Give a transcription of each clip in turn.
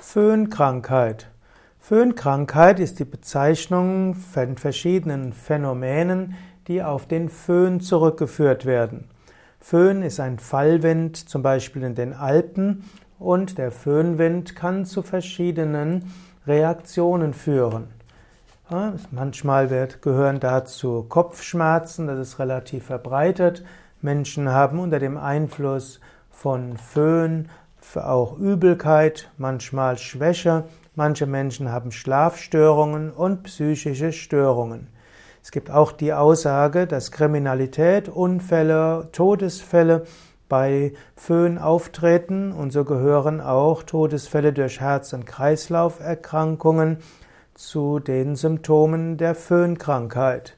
Föhnkrankheit. Föhnkrankheit ist die Bezeichnung von verschiedenen Phänomenen, die auf den Föhn zurückgeführt werden. Föhn ist ein Fallwind, zum Beispiel in den Alpen, und der Föhnwind kann zu verschiedenen Reaktionen führen. manchmal wird, gehören dazu Kopfschmerzen, das ist relativ verbreitet. Menschen haben unter dem Einfluss von Föhn auch Übelkeit, manchmal Schwäche, manche Menschen haben Schlafstörungen und psychische Störungen. Es gibt auch die Aussage, dass Kriminalität, Unfälle, Todesfälle bei Föhn auftreten und so gehören auch Todesfälle durch Herz- und Kreislauferkrankungen zu den Symptomen der Föhnkrankheit.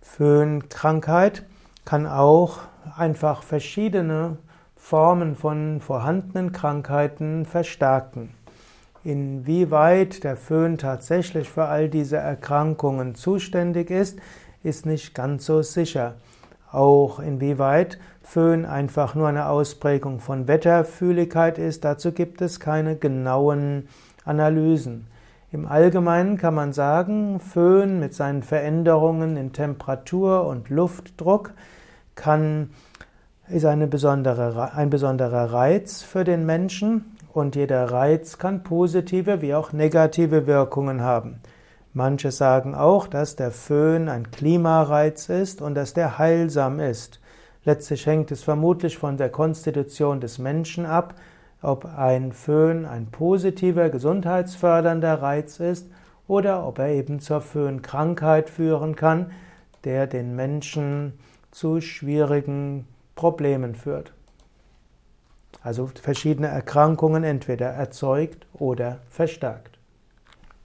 Föhnkrankheit kann auch einfach verschiedene Formen von vorhandenen Krankheiten verstärken. Inwieweit der Föhn tatsächlich für all diese Erkrankungen zuständig ist, ist nicht ganz so sicher. Auch inwieweit Föhn einfach nur eine Ausprägung von Wetterfühligkeit ist, dazu gibt es keine genauen Analysen. Im Allgemeinen kann man sagen, Föhn mit seinen Veränderungen in Temperatur und Luftdruck kann ist eine besondere, ein besonderer Reiz für den Menschen und jeder Reiz kann positive wie auch negative Wirkungen haben. Manche sagen auch, dass der Föhn ein Klimareiz ist und dass der heilsam ist. Letztlich hängt es vermutlich von der Konstitution des Menschen ab, ob ein Föhn ein positiver, gesundheitsfördernder Reiz ist oder ob er eben zur Föhnkrankheit führen kann, der den Menschen zu schwierigen Problemen führt. Also verschiedene Erkrankungen entweder erzeugt oder verstärkt.